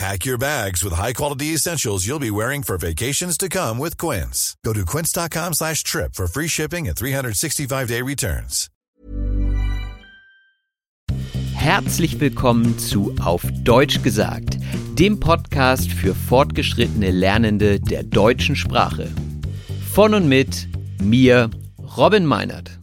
Pack your bags with high-quality essentials you'll be wearing for vacations to come with Quince. Go to quince.com slash trip for free shipping and 365-day returns. Herzlich willkommen zu Auf Deutsch gesagt, dem Podcast für fortgeschrittene Lernende der deutschen Sprache. Von und mit mir, Robin Meinert.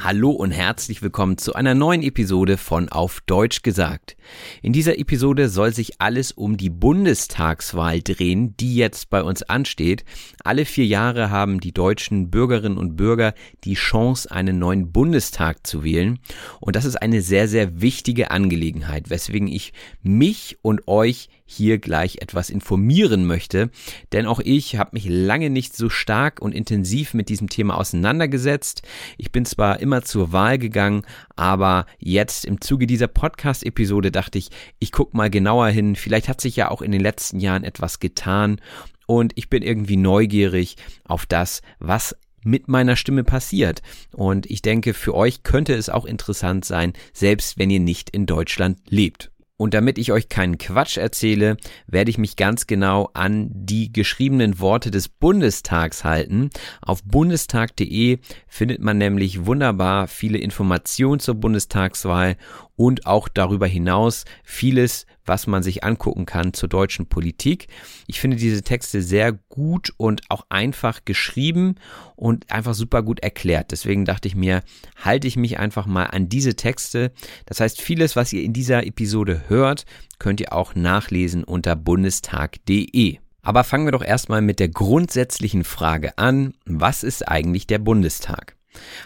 Hallo und herzlich willkommen zu einer neuen Episode von Auf Deutsch gesagt. In dieser Episode soll sich alles um die Bundestagswahl drehen, die jetzt bei uns ansteht. Alle vier Jahre haben die deutschen Bürgerinnen und Bürger die Chance, einen neuen Bundestag zu wählen. Und das ist eine sehr, sehr wichtige Angelegenheit, weswegen ich mich und euch hier gleich etwas informieren möchte, denn auch ich habe mich lange nicht so stark und intensiv mit diesem Thema auseinandergesetzt. Ich bin zwar immer zur Wahl gegangen, aber jetzt im Zuge dieser Podcast-Episode dachte ich, ich gucke mal genauer hin. Vielleicht hat sich ja auch in den letzten Jahren etwas getan und ich bin irgendwie neugierig auf das, was mit meiner Stimme passiert. Und ich denke, für euch könnte es auch interessant sein, selbst wenn ihr nicht in Deutschland lebt. Und damit ich euch keinen Quatsch erzähle, werde ich mich ganz genau an die geschriebenen Worte des Bundestags halten. Auf bundestag.de findet man nämlich wunderbar viele Informationen zur Bundestagswahl und auch darüber hinaus vieles, was man sich angucken kann zur deutschen Politik. Ich finde diese Texte sehr gut und auch einfach geschrieben und einfach super gut erklärt. Deswegen dachte ich mir, halte ich mich einfach mal an diese Texte. Das heißt, vieles, was ihr in dieser Episode hört, könnt ihr auch nachlesen unter bundestag.de. Aber fangen wir doch erstmal mit der grundsätzlichen Frage an, was ist eigentlich der Bundestag?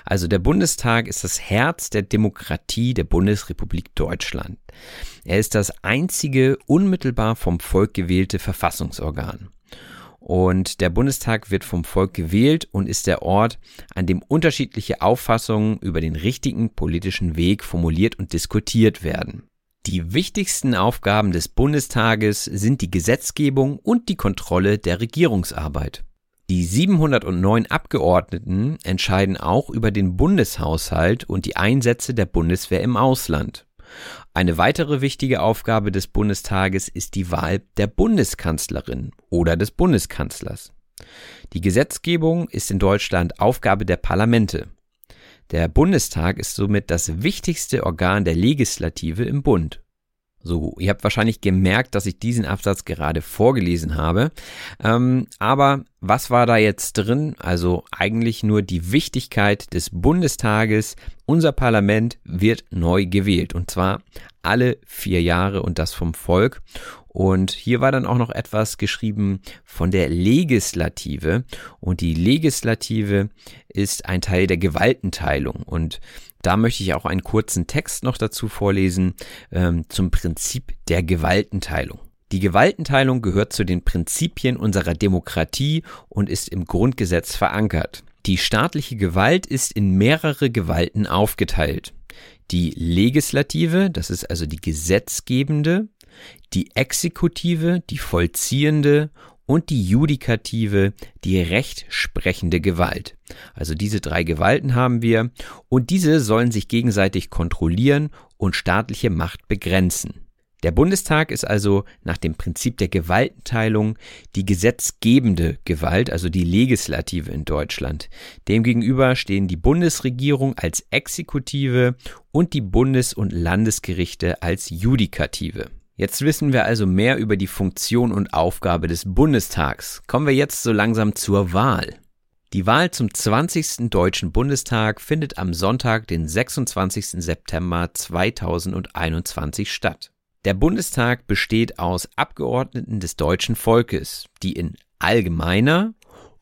Also der Bundestag ist das Herz der Demokratie der Bundesrepublik Deutschland. Er ist das einzige unmittelbar vom Volk gewählte Verfassungsorgan. Und der Bundestag wird vom Volk gewählt und ist der Ort, an dem unterschiedliche Auffassungen über den richtigen politischen Weg formuliert und diskutiert werden. Die wichtigsten Aufgaben des Bundestages sind die Gesetzgebung und die Kontrolle der Regierungsarbeit. Die 709 Abgeordneten entscheiden auch über den Bundeshaushalt und die Einsätze der Bundeswehr im Ausland. Eine weitere wichtige Aufgabe des Bundestages ist die Wahl der Bundeskanzlerin oder des Bundeskanzlers. Die Gesetzgebung ist in Deutschland Aufgabe der Parlamente. Der Bundestag ist somit das wichtigste Organ der Legislative im Bund. So, ihr habt wahrscheinlich gemerkt, dass ich diesen Absatz gerade vorgelesen habe. Ähm, aber was war da jetzt drin? Also eigentlich nur die Wichtigkeit des Bundestages. Unser Parlament wird neu gewählt und zwar alle vier Jahre und das vom Volk. Und hier war dann auch noch etwas geschrieben von der Legislative. Und die Legislative ist ein Teil der Gewaltenteilung. Und da möchte ich auch einen kurzen Text noch dazu vorlesen ähm, zum Prinzip der Gewaltenteilung. Die Gewaltenteilung gehört zu den Prinzipien unserer Demokratie und ist im Grundgesetz verankert. Die staatliche Gewalt ist in mehrere Gewalten aufgeteilt. Die Legislative, das ist also die gesetzgebende, die Exekutive, die vollziehende und die Judikative, die rechtsprechende Gewalt. Also diese drei Gewalten haben wir und diese sollen sich gegenseitig kontrollieren und staatliche Macht begrenzen. Der Bundestag ist also nach dem Prinzip der Gewaltenteilung die gesetzgebende Gewalt, also die Legislative in Deutschland. Demgegenüber stehen die Bundesregierung als Exekutive und die Bundes- und Landesgerichte als Judikative. Jetzt wissen wir also mehr über die Funktion und Aufgabe des Bundestags. Kommen wir jetzt so langsam zur Wahl. Die Wahl zum 20. Deutschen Bundestag findet am Sonntag, den 26. September 2021 statt. Der Bundestag besteht aus Abgeordneten des deutschen Volkes, die in allgemeiner,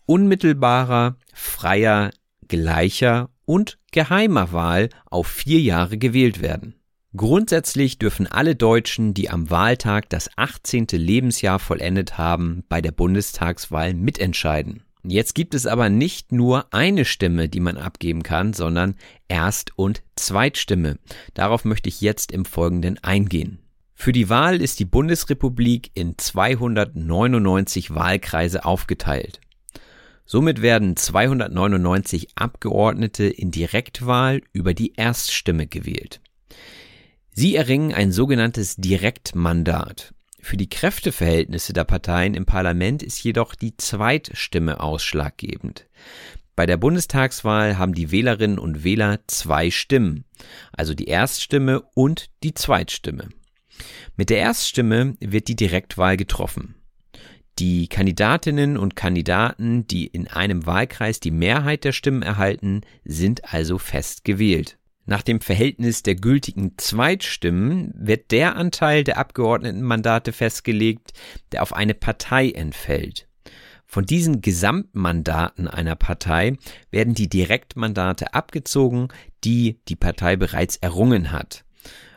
unmittelbarer, freier, gleicher und geheimer Wahl auf vier Jahre gewählt werden. Grundsätzlich dürfen alle Deutschen, die am Wahltag das 18. Lebensjahr vollendet haben, bei der Bundestagswahl mitentscheiden. Jetzt gibt es aber nicht nur eine Stimme, die man abgeben kann, sondern Erst- und Zweitstimme. Darauf möchte ich jetzt im Folgenden eingehen. Für die Wahl ist die Bundesrepublik in 299 Wahlkreise aufgeteilt. Somit werden 299 Abgeordnete in Direktwahl über die Erststimme gewählt. Sie erringen ein sogenanntes Direktmandat. Für die Kräfteverhältnisse der Parteien im Parlament ist jedoch die Zweitstimme ausschlaggebend. Bei der Bundestagswahl haben die Wählerinnen und Wähler zwei Stimmen, also die Erststimme und die Zweitstimme. Mit der Erststimme wird die Direktwahl getroffen. Die Kandidatinnen und Kandidaten, die in einem Wahlkreis die Mehrheit der Stimmen erhalten, sind also fest gewählt. Nach dem Verhältnis der gültigen Zweitstimmen wird der Anteil der Abgeordnetenmandate festgelegt, der auf eine Partei entfällt. Von diesen Gesamtmandaten einer Partei werden die Direktmandate abgezogen, die die Partei bereits errungen hat.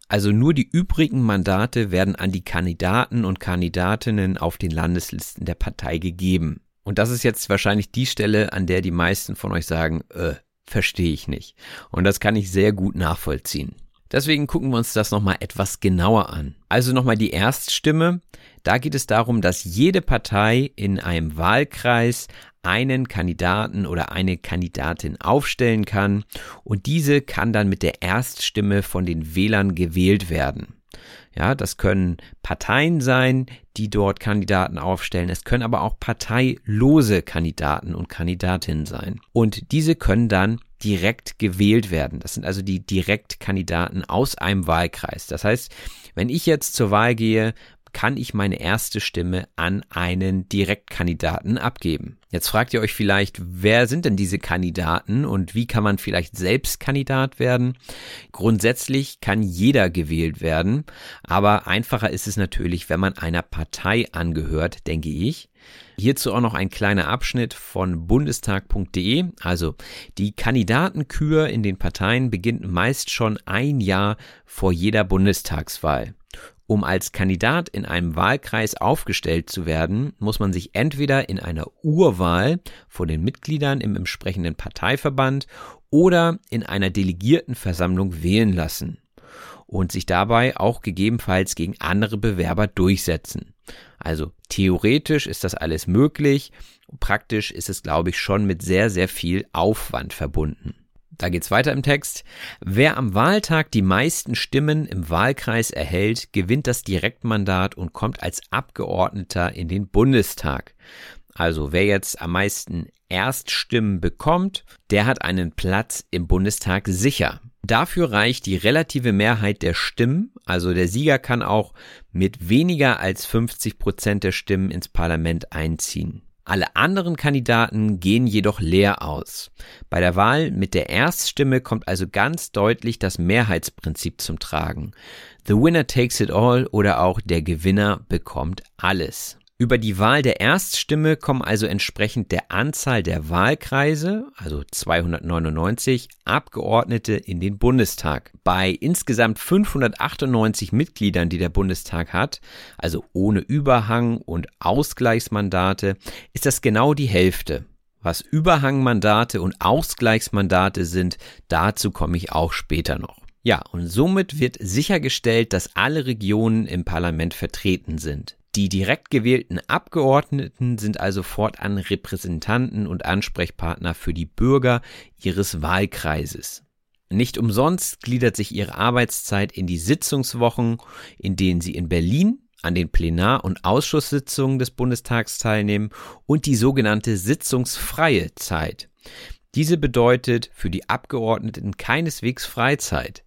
Also nur die übrigen Mandate werden an die Kandidaten und Kandidatinnen auf den Landeslisten der Partei gegeben. Und das ist jetzt wahrscheinlich die Stelle, an der die meisten von euch sagen, äh, verstehe ich nicht. Und das kann ich sehr gut nachvollziehen. Deswegen gucken wir uns das nochmal etwas genauer an. Also nochmal die Erststimme. Da geht es darum, dass jede Partei in einem Wahlkreis einen Kandidaten oder eine Kandidatin aufstellen kann und diese kann dann mit der Erststimme von den Wählern gewählt werden. Ja, das können Parteien sein, die dort Kandidaten aufstellen. Es können aber auch parteilose Kandidaten und Kandidatinnen sein. Und diese können dann direkt gewählt werden. Das sind also die Direktkandidaten aus einem Wahlkreis. Das heißt, wenn ich jetzt zur Wahl gehe, kann ich meine erste Stimme an einen Direktkandidaten abgeben. Jetzt fragt ihr euch vielleicht, wer sind denn diese Kandidaten und wie kann man vielleicht selbst Kandidat werden? Grundsätzlich kann jeder gewählt werden, aber einfacher ist es natürlich, wenn man einer Partei angehört, denke ich. Hierzu auch noch ein kleiner Abschnitt von bundestag.de. Also die Kandidatenkür in den Parteien beginnt meist schon ein Jahr vor jeder Bundestagswahl. Um als Kandidat in einem Wahlkreis aufgestellt zu werden, muss man sich entweder in einer Urwahl vor den Mitgliedern im entsprechenden Parteiverband oder in einer Delegiertenversammlung wählen lassen und sich dabei auch gegebenenfalls gegen andere Bewerber durchsetzen. Also theoretisch ist das alles möglich, praktisch ist es, glaube ich, schon mit sehr, sehr viel Aufwand verbunden. Da geht's weiter im Text. Wer am Wahltag die meisten Stimmen im Wahlkreis erhält, gewinnt das Direktmandat und kommt als Abgeordneter in den Bundestag. Also wer jetzt am meisten Erststimmen bekommt, der hat einen Platz im Bundestag sicher. Dafür reicht die relative Mehrheit der Stimmen, also der Sieger kann auch mit weniger als 50 Prozent der Stimmen ins Parlament einziehen. Alle anderen Kandidaten gehen jedoch leer aus. Bei der Wahl mit der Erststimme kommt also ganz deutlich das Mehrheitsprinzip zum Tragen. The winner takes it all oder auch der Gewinner bekommt alles. Über die Wahl der Erststimme kommen also entsprechend der Anzahl der Wahlkreise, also 299, Abgeordnete in den Bundestag. Bei insgesamt 598 Mitgliedern, die der Bundestag hat, also ohne Überhang und Ausgleichsmandate, ist das genau die Hälfte. Was Überhangmandate und Ausgleichsmandate sind, dazu komme ich auch später noch. Ja, und somit wird sichergestellt, dass alle Regionen im Parlament vertreten sind. Die direkt gewählten Abgeordneten sind also fortan Repräsentanten und Ansprechpartner für die Bürger ihres Wahlkreises. Nicht umsonst gliedert sich ihre Arbeitszeit in die Sitzungswochen, in denen sie in Berlin an den Plenar- und Ausschusssitzungen des Bundestags teilnehmen und die sogenannte sitzungsfreie Zeit. Diese bedeutet für die Abgeordneten keineswegs Freizeit.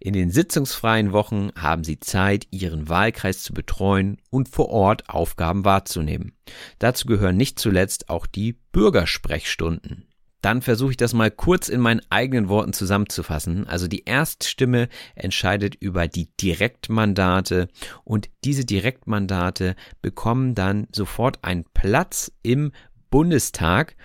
In den sitzungsfreien Wochen haben sie Zeit, ihren Wahlkreis zu betreuen und vor Ort Aufgaben wahrzunehmen. Dazu gehören nicht zuletzt auch die Bürgersprechstunden. Dann versuche ich das mal kurz in meinen eigenen Worten zusammenzufassen. Also die Erststimme entscheidet über die Direktmandate und diese Direktmandate bekommen dann sofort einen Platz im Bundestag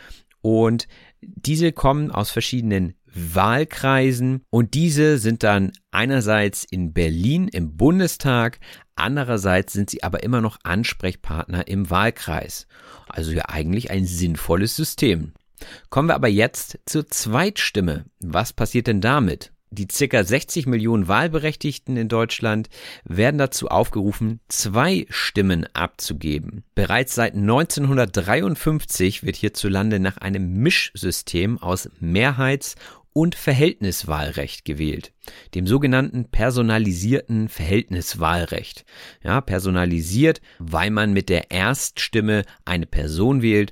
und diese kommen aus verschiedenen Wahlkreisen und diese sind dann einerseits in Berlin im Bundestag, andererseits sind sie aber immer noch Ansprechpartner im Wahlkreis. Also ja eigentlich ein sinnvolles System. Kommen wir aber jetzt zur Zweitstimme. Was passiert denn damit? Die circa 60 Millionen Wahlberechtigten in Deutschland werden dazu aufgerufen, zwei Stimmen abzugeben. Bereits seit 1953 wird hierzulande nach einem Mischsystem aus Mehrheits- und Verhältniswahlrecht gewählt, dem sogenannten personalisierten Verhältniswahlrecht. Ja, personalisiert, weil man mit der Erststimme eine Person wählt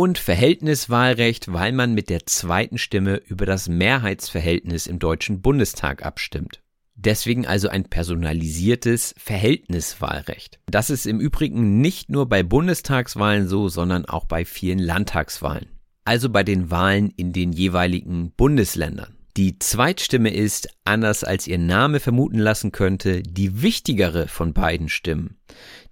und Verhältniswahlrecht, weil man mit der zweiten Stimme über das Mehrheitsverhältnis im Deutschen Bundestag abstimmt. Deswegen also ein personalisiertes Verhältniswahlrecht. Das ist im Übrigen nicht nur bei Bundestagswahlen so, sondern auch bei vielen Landtagswahlen also bei den Wahlen in den jeweiligen Bundesländern. Die Zweitstimme ist, anders als ihr Name vermuten lassen könnte, die wichtigere von beiden Stimmen.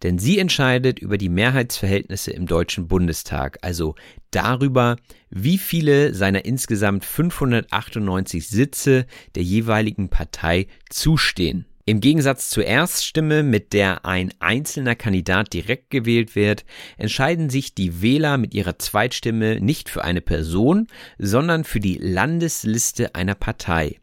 Denn sie entscheidet über die Mehrheitsverhältnisse im Deutschen Bundestag, also darüber, wie viele seiner insgesamt 598 Sitze der jeweiligen Partei zustehen. Im Gegensatz zur Erststimme, mit der ein einzelner Kandidat direkt gewählt wird, entscheiden sich die Wähler mit ihrer Zweitstimme nicht für eine Person, sondern für die Landesliste einer Partei.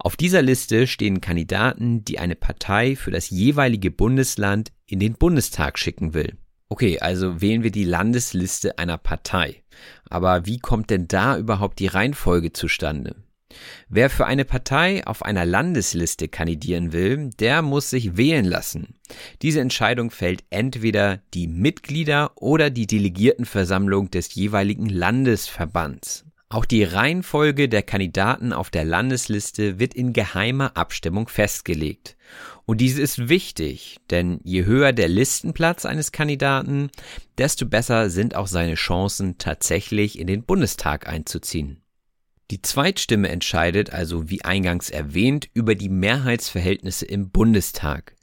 Auf dieser Liste stehen Kandidaten, die eine Partei für das jeweilige Bundesland in den Bundestag schicken will. Okay, also wählen wir die Landesliste einer Partei. Aber wie kommt denn da überhaupt die Reihenfolge zustande? Wer für eine Partei auf einer Landesliste kandidieren will, der muss sich wählen lassen. Diese Entscheidung fällt entweder die Mitglieder oder die Delegiertenversammlung des jeweiligen Landesverbands. Auch die Reihenfolge der Kandidaten auf der Landesliste wird in geheimer Abstimmung festgelegt. Und dies ist wichtig, denn je höher der Listenplatz eines Kandidaten, desto besser sind auch seine Chancen tatsächlich in den Bundestag einzuziehen. Die Zweitstimme entscheidet also, wie eingangs erwähnt, über die Mehrheitsverhältnisse im Bundestag.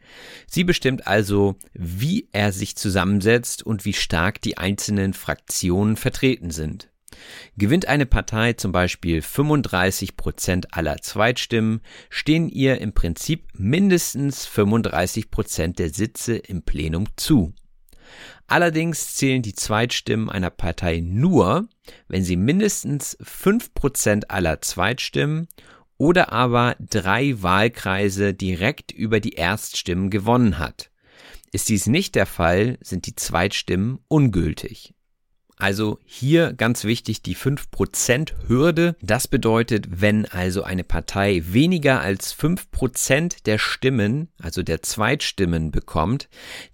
Sie bestimmt also, wie er sich zusammensetzt und wie stark die einzelnen Fraktionen vertreten sind. Gewinnt eine Partei zum Beispiel 35 Prozent aller Zweitstimmen, stehen ihr im Prinzip mindestens 35 Prozent der Sitze im Plenum zu. Allerdings zählen die Zweitstimmen einer Partei nur, wenn sie mindestens 5% aller Zweitstimmen oder aber drei Wahlkreise direkt über die Erststimmen gewonnen hat. Ist dies nicht der Fall, sind die Zweitstimmen ungültig. Also hier ganz wichtig die 5% Hürde. Das bedeutet, wenn also eine Partei weniger als 5% der Stimmen, also der Zweitstimmen bekommt,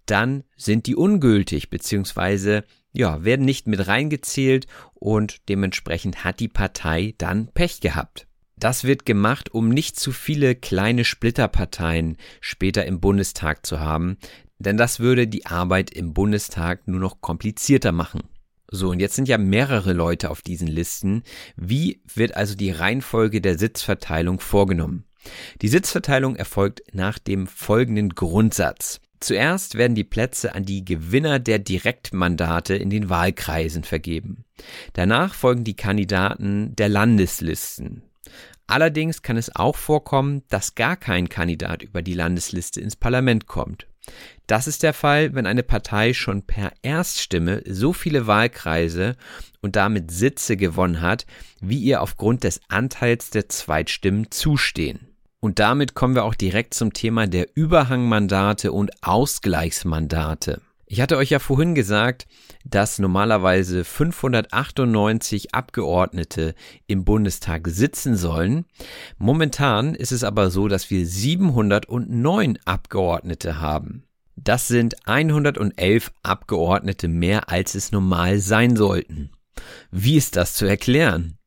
dann sind die ungültig beziehungsweise ja, werden nicht mit reingezählt und dementsprechend hat die Partei dann Pech gehabt. Das wird gemacht, um nicht zu viele kleine Splitterparteien später im Bundestag zu haben, denn das würde die Arbeit im Bundestag nur noch komplizierter machen. So, und jetzt sind ja mehrere Leute auf diesen Listen. Wie wird also die Reihenfolge der Sitzverteilung vorgenommen? Die Sitzverteilung erfolgt nach dem folgenden Grundsatz. Zuerst werden die Plätze an die Gewinner der Direktmandate in den Wahlkreisen vergeben. Danach folgen die Kandidaten der Landeslisten. Allerdings kann es auch vorkommen, dass gar kein Kandidat über die Landesliste ins Parlament kommt. Das ist der Fall, wenn eine Partei schon per Erststimme so viele Wahlkreise und damit Sitze gewonnen hat, wie ihr aufgrund des Anteils der Zweitstimmen zustehen. Und damit kommen wir auch direkt zum Thema der Überhangmandate und Ausgleichsmandate. Ich hatte euch ja vorhin gesagt, dass normalerweise 598 Abgeordnete im Bundestag sitzen sollen. Momentan ist es aber so, dass wir 709 Abgeordnete haben. Das sind 111 Abgeordnete mehr, als es normal sein sollten. Wie ist das zu erklären?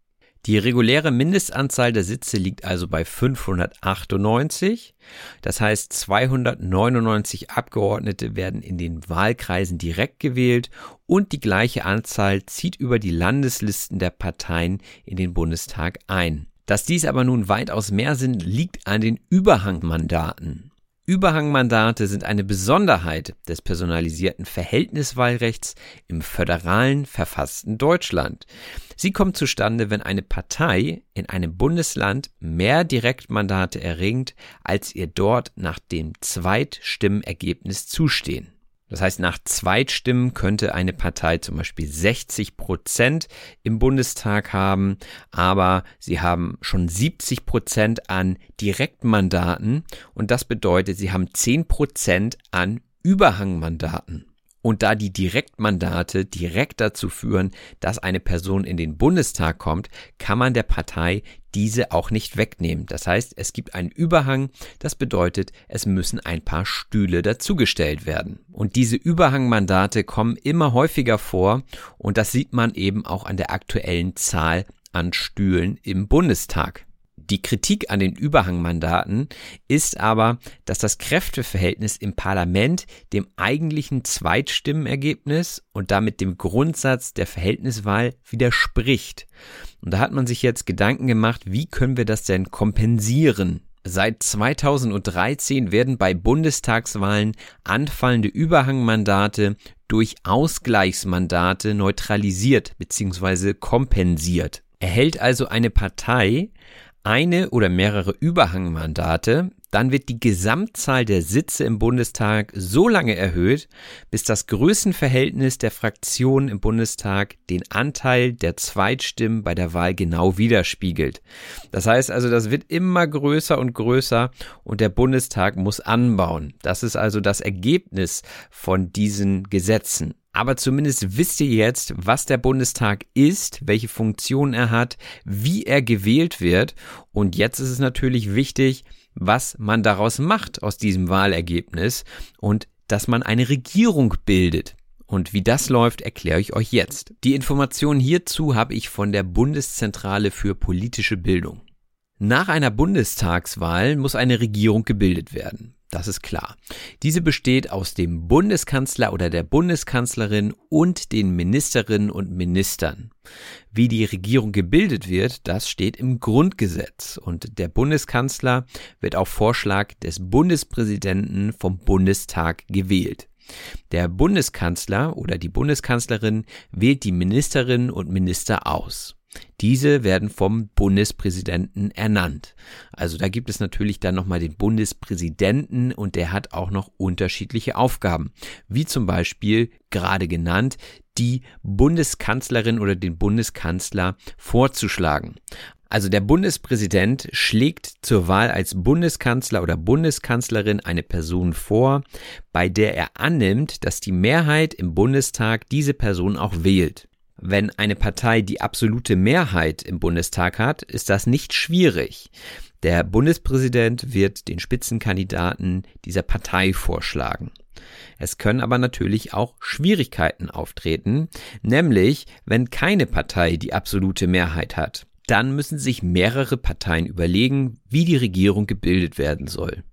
Die reguläre Mindestanzahl der Sitze liegt also bei 598. Das heißt, 299 Abgeordnete werden in den Wahlkreisen direkt gewählt und die gleiche Anzahl zieht über die Landeslisten der Parteien in den Bundestag ein. Dass dies aber nun weitaus mehr sind, liegt an den Überhangmandaten. Überhangmandate sind eine Besonderheit des personalisierten Verhältniswahlrechts im föderalen verfassten Deutschland. Sie kommt zustande, wenn eine Partei in einem Bundesland mehr Direktmandate erringt, als ihr dort nach dem Zweitstimmenergebnis zustehen. Das heißt, nach Zweitstimmen könnte eine Partei zum Beispiel 60 Prozent im Bundestag haben, aber sie haben schon 70 Prozent an Direktmandaten und das bedeutet, sie haben 10 Prozent an Überhangmandaten. Und da die Direktmandate direkt dazu führen, dass eine Person in den Bundestag kommt, kann man der Partei diese auch nicht wegnehmen. Das heißt, es gibt einen Überhang, das bedeutet, es müssen ein paar Stühle dazugestellt werden. Und diese Überhangmandate kommen immer häufiger vor und das sieht man eben auch an der aktuellen Zahl an Stühlen im Bundestag. Die Kritik an den Überhangmandaten ist aber, dass das Kräfteverhältnis im Parlament dem eigentlichen Zweitstimmenergebnis und damit dem Grundsatz der Verhältniswahl widerspricht. Und da hat man sich jetzt Gedanken gemacht, wie können wir das denn kompensieren? Seit 2013 werden bei Bundestagswahlen anfallende Überhangmandate durch Ausgleichsmandate neutralisiert bzw. kompensiert. Erhält also eine Partei eine oder mehrere Überhangmandate, dann wird die Gesamtzahl der Sitze im Bundestag so lange erhöht, bis das Größenverhältnis der Fraktionen im Bundestag den Anteil der Zweitstimmen bei der Wahl genau widerspiegelt. Das heißt also, das wird immer größer und größer und der Bundestag muss anbauen. Das ist also das Ergebnis von diesen Gesetzen. Aber zumindest wisst ihr jetzt, was der Bundestag ist, welche Funktion er hat, wie er gewählt wird. Und jetzt ist es natürlich wichtig, was man daraus macht aus diesem Wahlergebnis und dass man eine Regierung bildet. Und wie das läuft, erkläre ich euch jetzt. Die Informationen hierzu habe ich von der Bundeszentrale für politische Bildung. Nach einer Bundestagswahl muss eine Regierung gebildet werden. Das ist klar. Diese besteht aus dem Bundeskanzler oder der Bundeskanzlerin und den Ministerinnen und Ministern. Wie die Regierung gebildet wird, das steht im Grundgesetz und der Bundeskanzler wird auf Vorschlag des Bundespräsidenten vom Bundestag gewählt. Der Bundeskanzler oder die Bundeskanzlerin wählt die Ministerinnen und Minister aus. Diese werden vom Bundespräsidenten ernannt. Also da gibt es natürlich dann nochmal den Bundespräsidenten und der hat auch noch unterschiedliche Aufgaben. Wie zum Beispiel gerade genannt, die Bundeskanzlerin oder den Bundeskanzler vorzuschlagen. Also der Bundespräsident schlägt zur Wahl als Bundeskanzler oder Bundeskanzlerin eine Person vor, bei der er annimmt, dass die Mehrheit im Bundestag diese Person auch wählt. Wenn eine Partei die absolute Mehrheit im Bundestag hat, ist das nicht schwierig. Der Bundespräsident wird den Spitzenkandidaten dieser Partei vorschlagen. Es können aber natürlich auch Schwierigkeiten auftreten, nämlich wenn keine Partei die absolute Mehrheit hat. Dann müssen sich mehrere Parteien überlegen, wie die Regierung gebildet werden soll.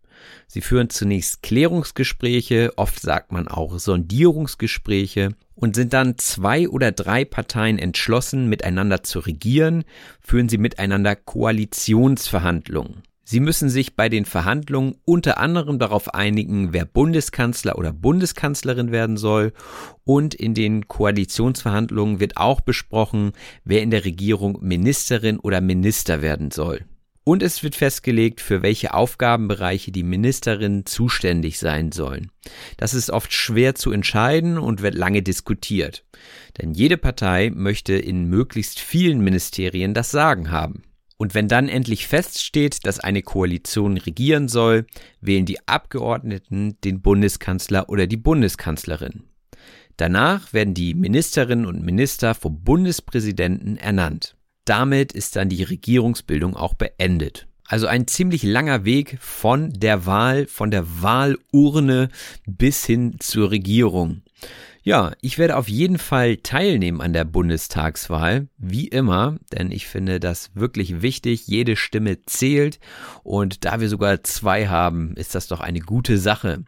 Sie führen zunächst Klärungsgespräche, oft sagt man auch Sondierungsgespräche und sind dann zwei oder drei Parteien entschlossen, miteinander zu regieren, führen sie miteinander Koalitionsverhandlungen. Sie müssen sich bei den Verhandlungen unter anderem darauf einigen, wer Bundeskanzler oder Bundeskanzlerin werden soll. Und in den Koalitionsverhandlungen wird auch besprochen, wer in der Regierung Ministerin oder Minister werden soll. Und es wird festgelegt, für welche Aufgabenbereiche die Ministerinnen zuständig sein sollen. Das ist oft schwer zu entscheiden und wird lange diskutiert. Denn jede Partei möchte in möglichst vielen Ministerien das Sagen haben. Und wenn dann endlich feststeht, dass eine Koalition regieren soll, wählen die Abgeordneten den Bundeskanzler oder die Bundeskanzlerin. Danach werden die Ministerinnen und Minister vom Bundespräsidenten ernannt. Damit ist dann die Regierungsbildung auch beendet. Also ein ziemlich langer Weg von der Wahl, von der Wahlurne bis hin zur Regierung. Ja, ich werde auf jeden Fall teilnehmen an der Bundestagswahl, wie immer, denn ich finde das wirklich wichtig. Jede Stimme zählt und da wir sogar zwei haben, ist das doch eine gute Sache.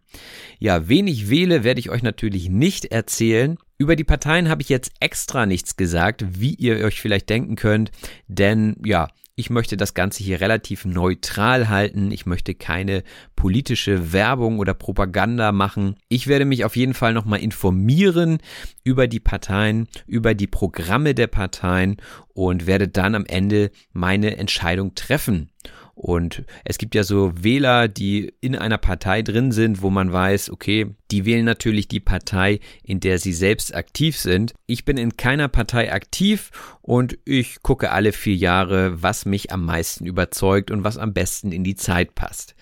Ja, wen ich wähle, werde ich euch natürlich nicht erzählen. Über die Parteien habe ich jetzt extra nichts gesagt, wie ihr euch vielleicht denken könnt, denn ja, ich möchte das Ganze hier relativ neutral halten. Ich möchte keine politische Werbung oder Propaganda machen. Ich werde mich auf jeden Fall nochmal informieren über die Parteien, über die Programme der Parteien und werde dann am Ende meine Entscheidung treffen. Und es gibt ja so Wähler, die in einer Partei drin sind, wo man weiß, okay, die wählen natürlich die Partei, in der sie selbst aktiv sind. Ich bin in keiner Partei aktiv und ich gucke alle vier Jahre, was mich am meisten überzeugt und was am besten in die Zeit passt.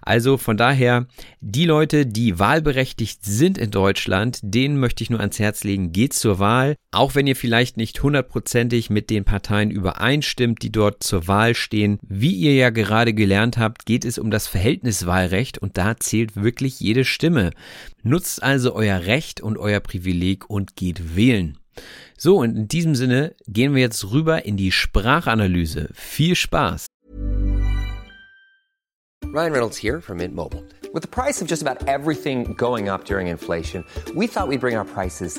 Also von daher, die Leute, die wahlberechtigt sind in Deutschland, denen möchte ich nur ans Herz legen, geht zur Wahl, auch wenn ihr vielleicht nicht hundertprozentig mit den Parteien übereinstimmt, die dort zur Wahl stehen. Wie ihr ja gerade gelernt habt, geht es um das Verhältniswahlrecht und da zählt wirklich jede Stimme. Nutzt also euer Recht und euer Privileg und geht wählen. So, und in diesem Sinne gehen wir jetzt rüber in die Sprachanalyse. Viel Spaß! Ryan Reynolds here from Mint Mobile. With the price of just about everything going up during inflation, we thought we'd bring our prices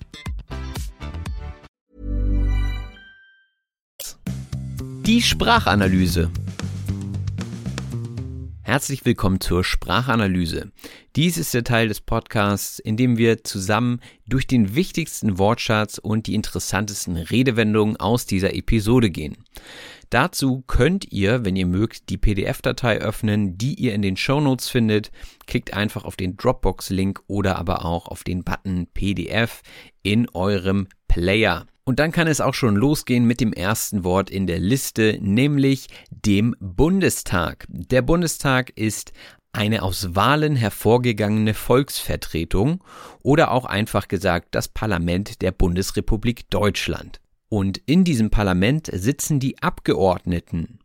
Die Sprachanalyse. Herzlich willkommen zur Sprachanalyse. Dies ist der Teil des Podcasts, in dem wir zusammen durch den wichtigsten Wortschatz und die interessantesten Redewendungen aus dieser Episode gehen. Dazu könnt ihr, wenn ihr mögt, die PDF-Datei öffnen, die ihr in den Shownotes findet. Klickt einfach auf den Dropbox-Link oder aber auch auf den Button PDF in eurem Player. Und dann kann es auch schon losgehen mit dem ersten Wort in der Liste, nämlich dem Bundestag. Der Bundestag ist eine aus Wahlen hervorgegangene Volksvertretung oder auch einfach gesagt das Parlament der Bundesrepublik Deutschland. Und in diesem Parlament sitzen die Abgeordneten.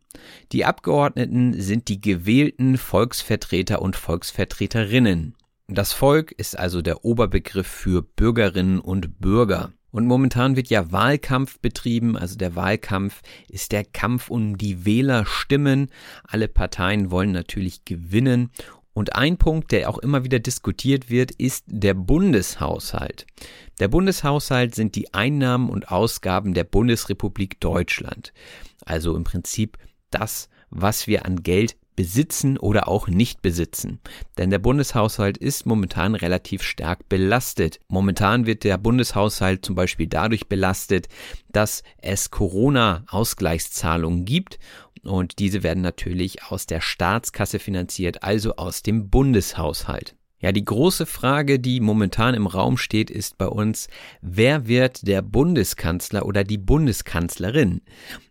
Die Abgeordneten sind die gewählten Volksvertreter und Volksvertreterinnen. Das Volk ist also der Oberbegriff für Bürgerinnen und Bürger. Und momentan wird ja Wahlkampf betrieben, also der Wahlkampf ist der Kampf um die Wählerstimmen. Alle Parteien wollen natürlich gewinnen. Und ein Punkt, der auch immer wieder diskutiert wird, ist der Bundeshaushalt. Der Bundeshaushalt sind die Einnahmen und Ausgaben der Bundesrepublik Deutschland. Also im Prinzip das, was wir an Geld besitzen oder auch nicht besitzen. Denn der Bundeshaushalt ist momentan relativ stark belastet. Momentan wird der Bundeshaushalt zum Beispiel dadurch belastet, dass es Corona-Ausgleichszahlungen gibt und diese werden natürlich aus der Staatskasse finanziert, also aus dem Bundeshaushalt. Ja, die große Frage, die momentan im Raum steht, ist bei uns, wer wird der Bundeskanzler oder die Bundeskanzlerin?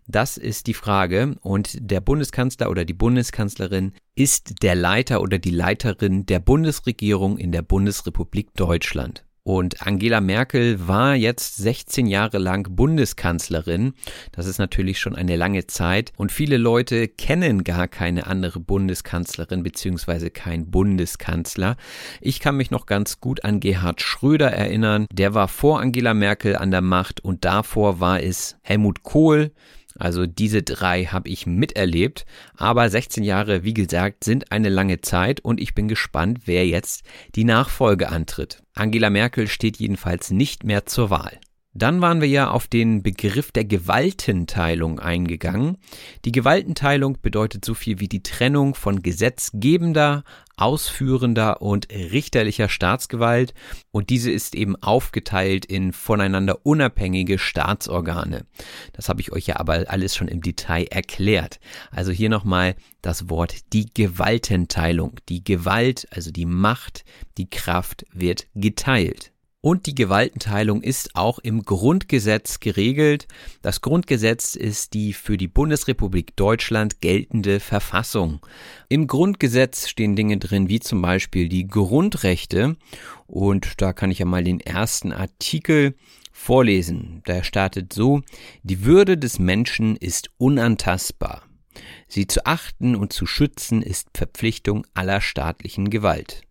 Das ist die Frage und der Bundeskanzler oder die Bundeskanzlerin ist der Leiter oder die Leiterin der Bundesregierung in der Bundesrepublik Deutschland. Und Angela Merkel war jetzt 16 Jahre lang Bundeskanzlerin. Das ist natürlich schon eine lange Zeit. Und viele Leute kennen gar keine andere Bundeskanzlerin beziehungsweise kein Bundeskanzler. Ich kann mich noch ganz gut an Gerhard Schröder erinnern. Der war vor Angela Merkel an der Macht und davor war es Helmut Kohl. Also diese drei habe ich miterlebt. Aber 16 Jahre, wie gesagt, sind eine lange Zeit und ich bin gespannt, wer jetzt die Nachfolge antritt. Angela Merkel steht jedenfalls nicht mehr zur Wahl. Dann waren wir ja auf den Begriff der Gewaltenteilung eingegangen. Die Gewaltenteilung bedeutet so viel wie die Trennung von gesetzgebender, ausführender und richterlicher Staatsgewalt und diese ist eben aufgeteilt in voneinander unabhängige Staatsorgane. Das habe ich euch ja aber alles schon im Detail erklärt. Also hier nochmal das Wort die Gewaltenteilung. Die Gewalt, also die Macht, die Kraft wird geteilt. Und die Gewaltenteilung ist auch im Grundgesetz geregelt. Das Grundgesetz ist die für die Bundesrepublik Deutschland geltende Verfassung. Im Grundgesetz stehen Dinge drin wie zum Beispiel die Grundrechte. Und da kann ich ja mal den ersten Artikel vorlesen. Der startet so, die Würde des Menschen ist unantastbar. Sie zu achten und zu schützen ist Verpflichtung aller staatlichen Gewalt.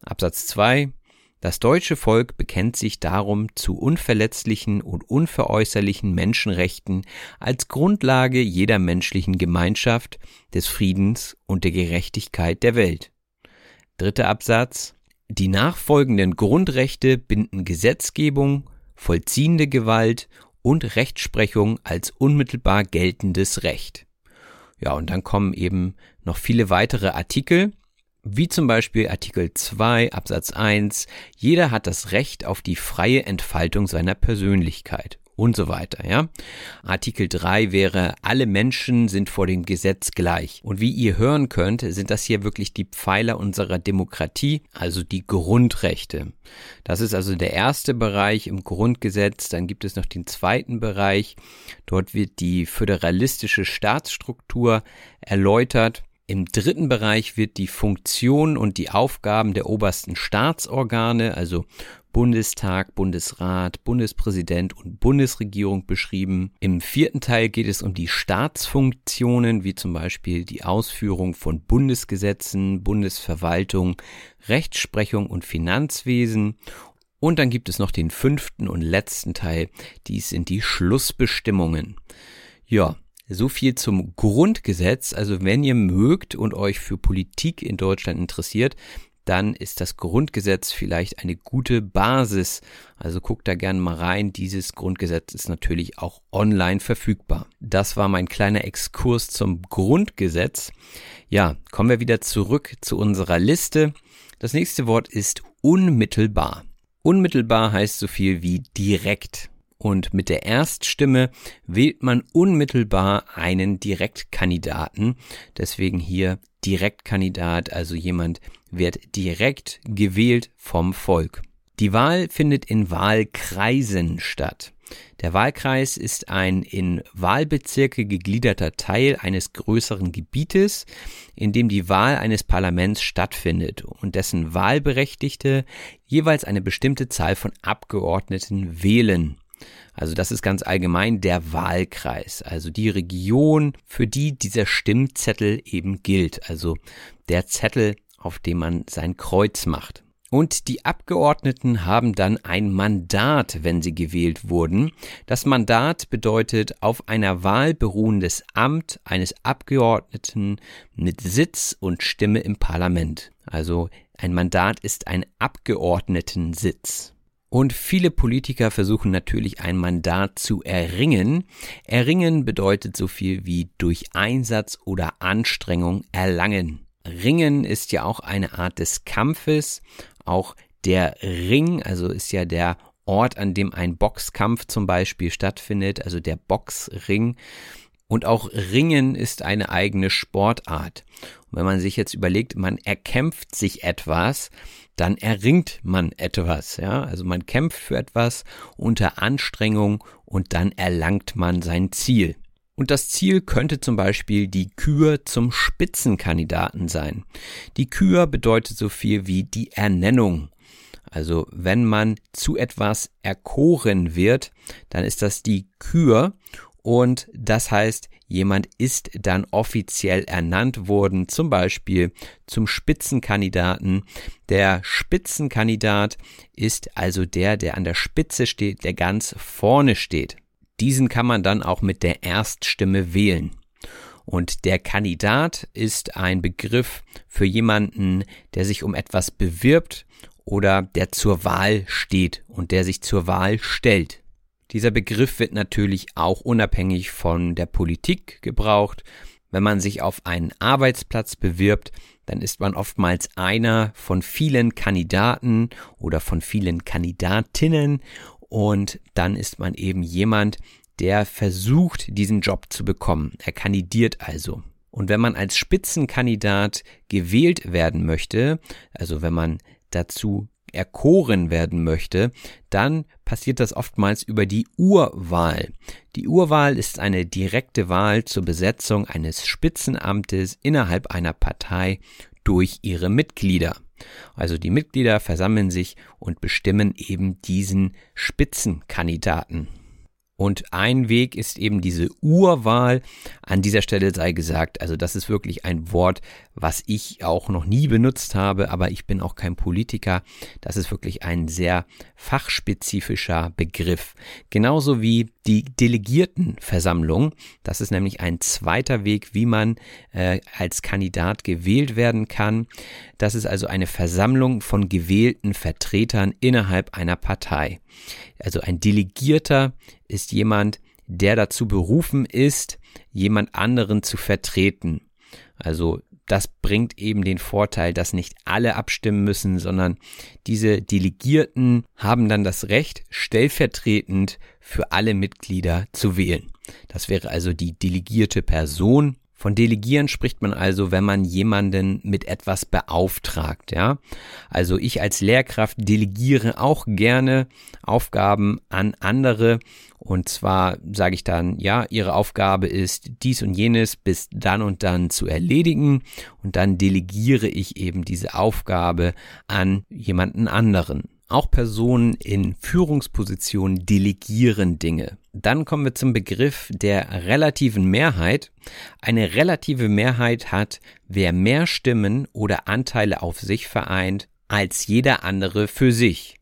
Absatz 2 das deutsche Volk bekennt sich darum zu unverletzlichen und unveräußerlichen Menschenrechten als Grundlage jeder menschlichen Gemeinschaft, des Friedens und der Gerechtigkeit der Welt. Dritter Absatz. Die nachfolgenden Grundrechte binden Gesetzgebung, vollziehende Gewalt und Rechtsprechung als unmittelbar geltendes Recht. Ja, und dann kommen eben noch viele weitere Artikel, wie zum Beispiel Artikel 2 Absatz 1, jeder hat das Recht auf die freie Entfaltung seiner Persönlichkeit und so weiter, ja. Artikel 3 wäre, alle Menschen sind vor dem Gesetz gleich. Und wie ihr hören könnt, sind das hier wirklich die Pfeiler unserer Demokratie, also die Grundrechte. Das ist also der erste Bereich im Grundgesetz. Dann gibt es noch den zweiten Bereich. Dort wird die föderalistische Staatsstruktur erläutert. Im dritten Bereich wird die Funktion und die Aufgaben der obersten Staatsorgane, also Bundestag, Bundesrat, Bundespräsident und Bundesregierung beschrieben. Im vierten Teil geht es um die Staatsfunktionen, wie zum Beispiel die Ausführung von Bundesgesetzen, Bundesverwaltung, Rechtsprechung und Finanzwesen. Und dann gibt es noch den fünften und letzten Teil, dies sind die Schlussbestimmungen. Ja, so viel zum Grundgesetz. Also wenn ihr mögt und euch für Politik in Deutschland interessiert, dann ist das Grundgesetz vielleicht eine gute Basis. Also guckt da gerne mal rein. Dieses Grundgesetz ist natürlich auch online verfügbar. Das war mein kleiner Exkurs zum Grundgesetz. Ja, kommen wir wieder zurück zu unserer Liste. Das nächste Wort ist unmittelbar. Unmittelbar heißt so viel wie direkt und mit der Erststimme wählt man unmittelbar einen Direktkandidaten. Deswegen hier Direktkandidat, also jemand wird direkt gewählt vom Volk. Die Wahl findet in Wahlkreisen statt. Der Wahlkreis ist ein in Wahlbezirke gegliederter Teil eines größeren Gebietes, in dem die Wahl eines Parlaments stattfindet und dessen Wahlberechtigte jeweils eine bestimmte Zahl von Abgeordneten wählen. Also das ist ganz allgemein der Wahlkreis, also die Region, für die dieser Stimmzettel eben gilt, also der Zettel, auf dem man sein Kreuz macht. Und die Abgeordneten haben dann ein Mandat, wenn sie gewählt wurden. Das Mandat bedeutet auf einer Wahl beruhendes Amt eines Abgeordneten mit Sitz und Stimme im Parlament. Also ein Mandat ist ein Abgeordnetensitz. Und viele Politiker versuchen natürlich ein Mandat zu erringen. Erringen bedeutet so viel wie durch Einsatz oder Anstrengung erlangen. Ringen ist ja auch eine Art des Kampfes. Auch der Ring, also ist ja der Ort, an dem ein Boxkampf zum Beispiel stattfindet, also der Boxring. Und auch Ringen ist eine eigene Sportart. Und wenn man sich jetzt überlegt, man erkämpft sich etwas, dann erringt man etwas, ja. Also man kämpft für etwas unter Anstrengung und dann erlangt man sein Ziel. Und das Ziel könnte zum Beispiel die Kür zum Spitzenkandidaten sein. Die Kür bedeutet so viel wie die Ernennung. Also wenn man zu etwas erkoren wird, dann ist das die Kür und das heißt, jemand ist dann offiziell ernannt worden, zum Beispiel zum Spitzenkandidaten. Der Spitzenkandidat ist also der, der an der Spitze steht, der ganz vorne steht. Diesen kann man dann auch mit der Erststimme wählen. Und der Kandidat ist ein Begriff für jemanden, der sich um etwas bewirbt oder der zur Wahl steht und der sich zur Wahl stellt. Dieser Begriff wird natürlich auch unabhängig von der Politik gebraucht. Wenn man sich auf einen Arbeitsplatz bewirbt, dann ist man oftmals einer von vielen Kandidaten oder von vielen Kandidatinnen und dann ist man eben jemand, der versucht, diesen Job zu bekommen. Er kandidiert also. Und wenn man als Spitzenkandidat gewählt werden möchte, also wenn man dazu erkoren werden möchte, dann passiert das oftmals über die Urwahl. Die Urwahl ist eine direkte Wahl zur Besetzung eines Spitzenamtes innerhalb einer Partei durch ihre Mitglieder. Also die Mitglieder versammeln sich und bestimmen eben diesen Spitzenkandidaten. Und ein Weg ist eben diese Urwahl. An dieser Stelle sei gesagt, also das ist wirklich ein Wort, was ich auch noch nie benutzt habe, aber ich bin auch kein Politiker. Das ist wirklich ein sehr fachspezifischer Begriff. Genauso wie die Delegiertenversammlung. Das ist nämlich ein zweiter Weg, wie man äh, als Kandidat gewählt werden kann. Das ist also eine Versammlung von gewählten Vertretern innerhalb einer Partei. Also ein Delegierter ist jemand, der dazu berufen ist, jemand anderen zu vertreten. Also das bringt eben den Vorteil, dass nicht alle abstimmen müssen, sondern diese Delegierten haben dann das Recht, stellvertretend für alle Mitglieder zu wählen. Das wäre also die delegierte Person von Delegieren spricht man also, wenn man jemanden mit etwas beauftragt, ja. Also ich als Lehrkraft delegiere auch gerne Aufgaben an andere. Und zwar sage ich dann, ja, ihre Aufgabe ist dies und jenes bis dann und dann zu erledigen. Und dann delegiere ich eben diese Aufgabe an jemanden anderen. Auch Personen in Führungspositionen delegieren Dinge. Dann kommen wir zum Begriff der relativen Mehrheit. Eine relative Mehrheit hat, wer mehr Stimmen oder Anteile auf sich vereint, als jeder andere für sich.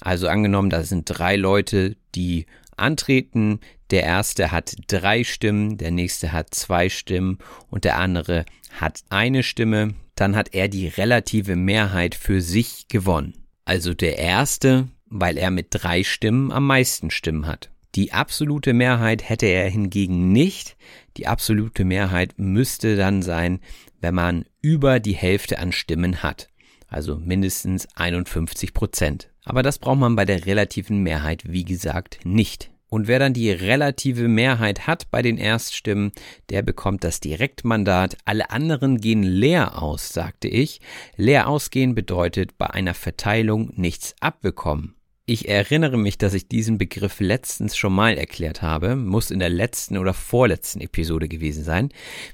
Also angenommen, da sind drei Leute, die antreten. Der erste hat drei Stimmen, der nächste hat zwei Stimmen und der andere hat eine Stimme. Dann hat er die relative Mehrheit für sich gewonnen. Also der erste, weil er mit drei Stimmen am meisten Stimmen hat. Die absolute Mehrheit hätte er hingegen nicht. Die absolute Mehrheit müsste dann sein, wenn man über die Hälfte an Stimmen hat. Also mindestens 51 Prozent. Aber das braucht man bei der relativen Mehrheit, wie gesagt, nicht. Und wer dann die relative Mehrheit hat bei den Erststimmen, der bekommt das Direktmandat. Alle anderen gehen leer aus, sagte ich. Leer ausgehen bedeutet bei einer Verteilung nichts abbekommen. Ich erinnere mich, dass ich diesen Begriff letztens schon mal erklärt habe, muss in der letzten oder vorletzten Episode gewesen sein.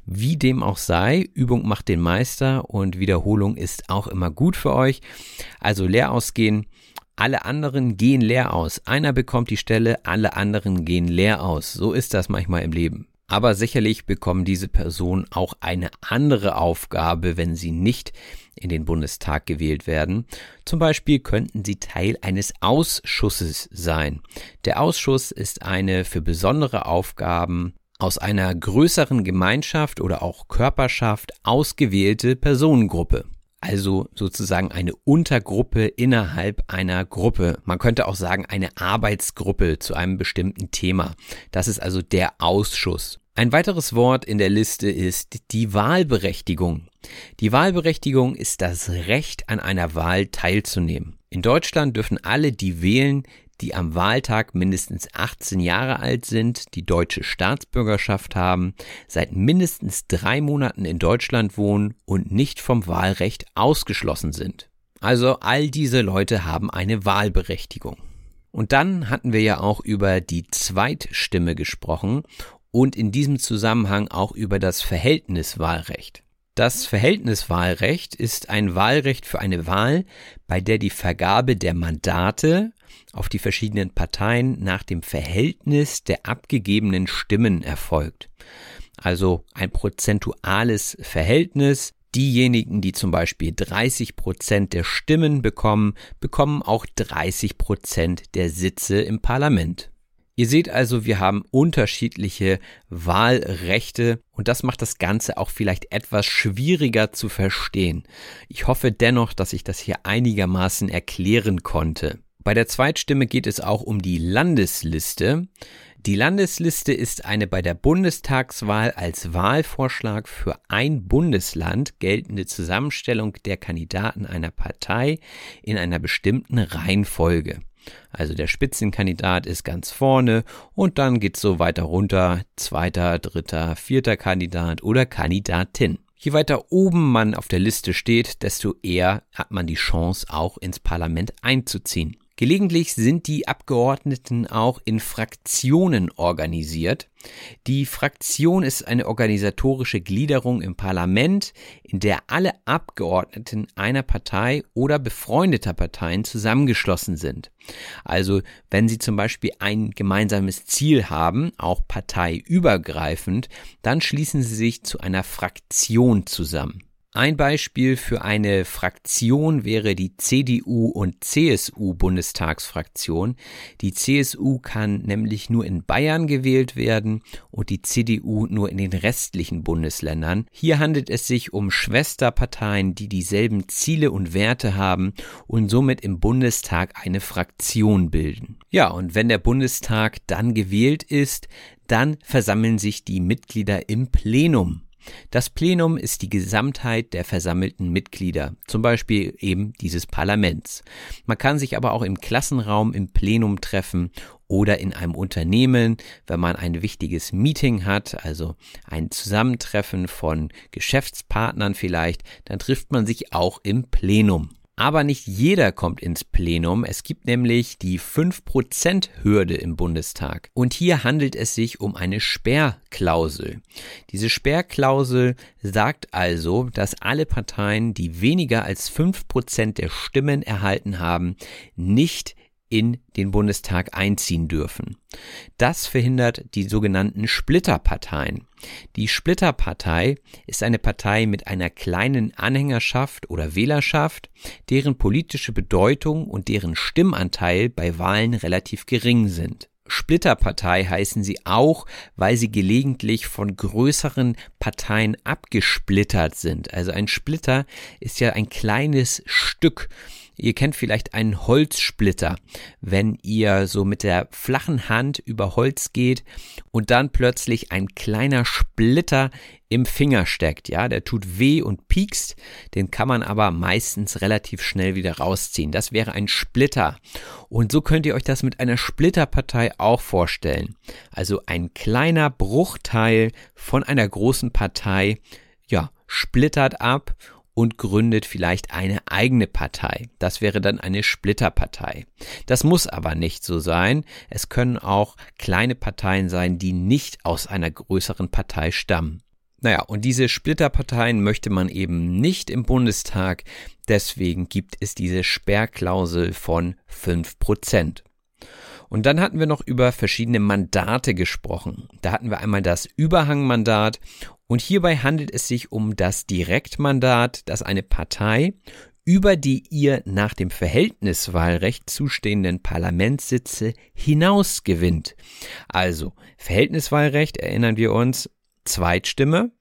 Wie dem auch sei, Übung macht den Meister und Wiederholung ist auch immer gut für euch. Also leer ausgehen alle anderen gehen leer aus. Einer bekommt die Stelle, alle anderen gehen leer aus. So ist das manchmal im Leben. Aber sicherlich bekommen diese Personen auch eine andere Aufgabe, wenn sie nicht in den Bundestag gewählt werden. Zum Beispiel könnten sie Teil eines Ausschusses sein. Der Ausschuss ist eine für besondere Aufgaben aus einer größeren Gemeinschaft oder auch Körperschaft ausgewählte Personengruppe also sozusagen eine Untergruppe innerhalb einer Gruppe. Man könnte auch sagen eine Arbeitsgruppe zu einem bestimmten Thema. Das ist also der Ausschuss. Ein weiteres Wort in der Liste ist die Wahlberechtigung. Die Wahlberechtigung ist das Recht an einer Wahl teilzunehmen. In Deutschland dürfen alle, die wählen, die am Wahltag mindestens 18 Jahre alt sind, die deutsche Staatsbürgerschaft haben, seit mindestens drei Monaten in Deutschland wohnen und nicht vom Wahlrecht ausgeschlossen sind. Also all diese Leute haben eine Wahlberechtigung. Und dann hatten wir ja auch über die Zweitstimme gesprochen und in diesem Zusammenhang auch über das Verhältniswahlrecht. Das Verhältniswahlrecht ist ein Wahlrecht für eine Wahl, bei der die Vergabe der Mandate auf die verschiedenen Parteien nach dem Verhältnis der abgegebenen Stimmen erfolgt. Also ein prozentuales Verhältnis. Diejenigen, die zum Beispiel 30 Prozent der Stimmen bekommen, bekommen auch 30 Prozent der Sitze im Parlament. Ihr seht also, wir haben unterschiedliche Wahlrechte und das macht das Ganze auch vielleicht etwas schwieriger zu verstehen. Ich hoffe dennoch, dass ich das hier einigermaßen erklären konnte. Bei der Zweitstimme geht es auch um die Landesliste. Die Landesliste ist eine bei der Bundestagswahl als Wahlvorschlag für ein Bundesland geltende Zusammenstellung der Kandidaten einer Partei in einer bestimmten Reihenfolge. Also der Spitzenkandidat ist ganz vorne und dann geht's so weiter runter, zweiter, dritter, vierter Kandidat oder Kandidatin. Je weiter oben man auf der Liste steht, desto eher hat man die Chance, auch ins Parlament einzuziehen. Gelegentlich sind die Abgeordneten auch in Fraktionen organisiert. Die Fraktion ist eine organisatorische Gliederung im Parlament, in der alle Abgeordneten einer Partei oder befreundeter Parteien zusammengeschlossen sind. Also wenn sie zum Beispiel ein gemeinsames Ziel haben, auch parteiübergreifend, dann schließen sie sich zu einer Fraktion zusammen. Ein Beispiel für eine Fraktion wäre die CDU und CSU Bundestagsfraktion. Die CSU kann nämlich nur in Bayern gewählt werden und die CDU nur in den restlichen Bundesländern. Hier handelt es sich um Schwesterparteien, die dieselben Ziele und Werte haben und somit im Bundestag eine Fraktion bilden. Ja, und wenn der Bundestag dann gewählt ist, dann versammeln sich die Mitglieder im Plenum. Das Plenum ist die Gesamtheit der versammelten Mitglieder, zum Beispiel eben dieses Parlaments. Man kann sich aber auch im Klassenraum im Plenum treffen oder in einem Unternehmen, wenn man ein wichtiges Meeting hat, also ein Zusammentreffen von Geschäftspartnern vielleicht, dann trifft man sich auch im Plenum. Aber nicht jeder kommt ins Plenum. Es gibt nämlich die 5%-Hürde im Bundestag. Und hier handelt es sich um eine Sperrklausel. Diese Sperrklausel sagt also, dass alle Parteien, die weniger als 5% der Stimmen erhalten haben, nicht in den Bundestag einziehen dürfen. Das verhindert die sogenannten Splitterparteien. Die Splitterpartei ist eine Partei mit einer kleinen Anhängerschaft oder Wählerschaft, deren politische Bedeutung und deren Stimmanteil bei Wahlen relativ gering sind. Splitterpartei heißen sie auch, weil sie gelegentlich von größeren Parteien abgesplittert sind. Also ein Splitter ist ja ein kleines Stück Ihr kennt vielleicht einen Holzsplitter, wenn ihr so mit der flachen Hand über Holz geht und dann plötzlich ein kleiner Splitter im Finger steckt. Ja, der tut weh und piekst, den kann man aber meistens relativ schnell wieder rausziehen. Das wäre ein Splitter. Und so könnt ihr euch das mit einer Splitterpartei auch vorstellen. Also ein kleiner Bruchteil von einer großen Partei, ja, splittert ab und gründet vielleicht eine eigene Partei. Das wäre dann eine Splitterpartei. Das muss aber nicht so sein. Es können auch kleine Parteien sein, die nicht aus einer größeren Partei stammen. Naja, und diese Splitterparteien möchte man eben nicht im Bundestag. Deswegen gibt es diese Sperrklausel von 5%. Und dann hatten wir noch über verschiedene Mandate gesprochen. Da hatten wir einmal das Überhangmandat und hierbei handelt es sich um das Direktmandat, das eine Partei über die ihr nach dem Verhältniswahlrecht zustehenden Parlamentssitze hinaus gewinnt. Also Verhältniswahlrecht erinnern wir uns, Zweitstimme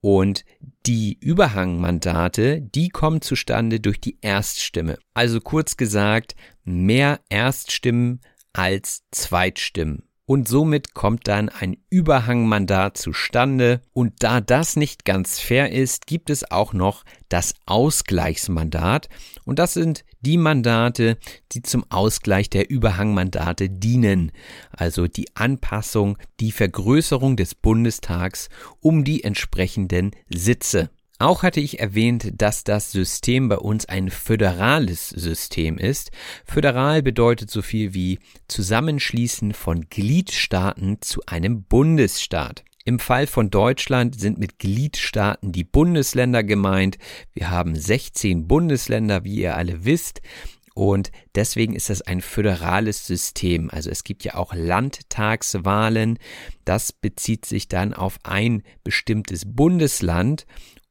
und die Überhangmandate, die kommen zustande durch die Erststimme. Also kurz gesagt, mehr Erststimmen als Zweitstimmen und somit kommt dann ein Überhangmandat zustande. Und da das nicht ganz fair ist, gibt es auch noch das Ausgleichsmandat. Und das sind die Mandate, die zum Ausgleich der Überhangmandate dienen. Also die Anpassung, die Vergrößerung des Bundestags um die entsprechenden Sitze. Auch hatte ich erwähnt, dass das System bei uns ein föderales System ist. Föderal bedeutet so viel wie Zusammenschließen von Gliedstaaten zu einem Bundesstaat. Im Fall von Deutschland sind mit Gliedstaaten die Bundesländer gemeint. Wir haben 16 Bundesländer, wie ihr alle wisst. Und deswegen ist das ein föderales System. Also es gibt ja auch Landtagswahlen. Das bezieht sich dann auf ein bestimmtes Bundesland.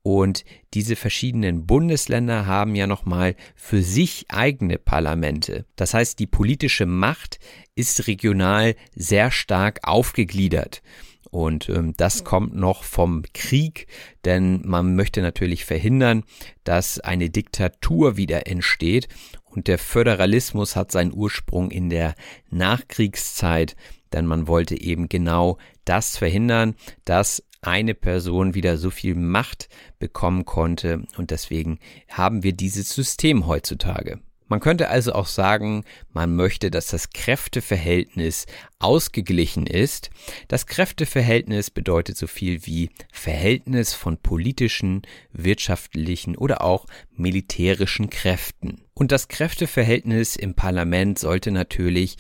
Und diese verschiedenen Bundesländer haben ja nochmal für sich eigene Parlamente. Das heißt, die politische Macht ist regional sehr stark aufgegliedert. Und ähm, das kommt noch vom Krieg, denn man möchte natürlich verhindern, dass eine Diktatur wieder entsteht. Und der Föderalismus hat seinen Ursprung in der Nachkriegszeit, denn man wollte eben genau das verhindern, dass eine Person wieder so viel Macht bekommen konnte. Und deswegen haben wir dieses System heutzutage. Man könnte also auch sagen, man möchte, dass das Kräfteverhältnis ausgeglichen ist. Das Kräfteverhältnis bedeutet so viel wie Verhältnis von politischen, wirtschaftlichen oder auch militärischen Kräften. Und das Kräfteverhältnis im Parlament sollte natürlich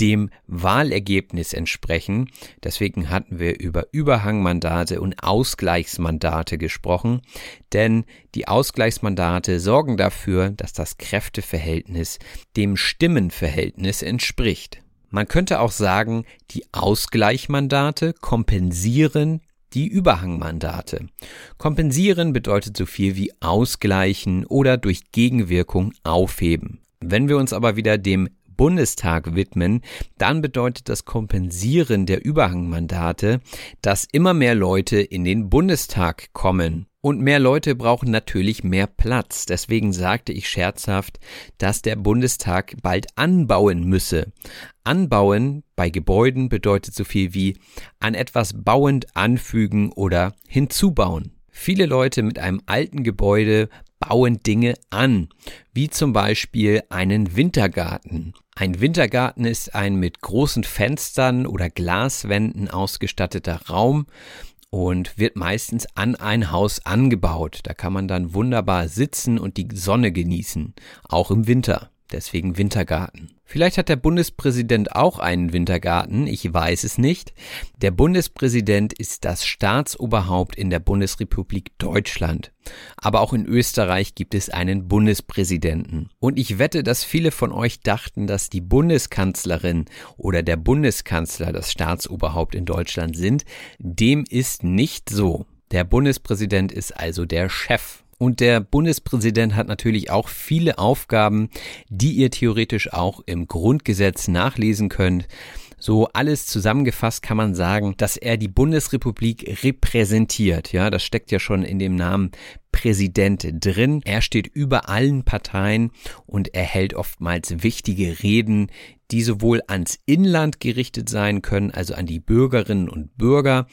dem Wahlergebnis entsprechen. Deswegen hatten wir über Überhangmandate und Ausgleichsmandate gesprochen, denn die Ausgleichsmandate sorgen dafür, dass das Kräfteverhältnis dem Stimmenverhältnis entspricht. Man könnte auch sagen, die Ausgleichmandate kompensieren die Überhangmandate. Kompensieren bedeutet so viel wie ausgleichen oder durch Gegenwirkung aufheben. Wenn wir uns aber wieder dem Bundestag widmen, dann bedeutet das Kompensieren der Überhangmandate, dass immer mehr Leute in den Bundestag kommen. Und mehr Leute brauchen natürlich mehr Platz. Deswegen sagte ich scherzhaft, dass der Bundestag bald anbauen müsse. Anbauen bei Gebäuden bedeutet so viel wie an etwas bauend anfügen oder hinzubauen. Viele Leute mit einem alten Gebäude bauen Dinge an, wie zum Beispiel einen Wintergarten. Ein Wintergarten ist ein mit großen Fenstern oder Glaswänden ausgestatteter Raum und wird meistens an ein Haus angebaut. Da kann man dann wunderbar sitzen und die Sonne genießen, auch im Winter. Deswegen Wintergarten. Vielleicht hat der Bundespräsident auch einen Wintergarten, ich weiß es nicht. Der Bundespräsident ist das Staatsoberhaupt in der Bundesrepublik Deutschland. Aber auch in Österreich gibt es einen Bundespräsidenten. Und ich wette, dass viele von euch dachten, dass die Bundeskanzlerin oder der Bundeskanzler das Staatsoberhaupt in Deutschland sind. Dem ist nicht so. Der Bundespräsident ist also der Chef und der Bundespräsident hat natürlich auch viele Aufgaben, die ihr theoretisch auch im Grundgesetz nachlesen könnt. So alles zusammengefasst kann man sagen, dass er die Bundesrepublik repräsentiert. Ja, das steckt ja schon in dem Namen Präsident drin. Er steht über allen Parteien und er hält oftmals wichtige Reden, die sowohl ans Inland gerichtet sein können, also an die Bürgerinnen und Bürger,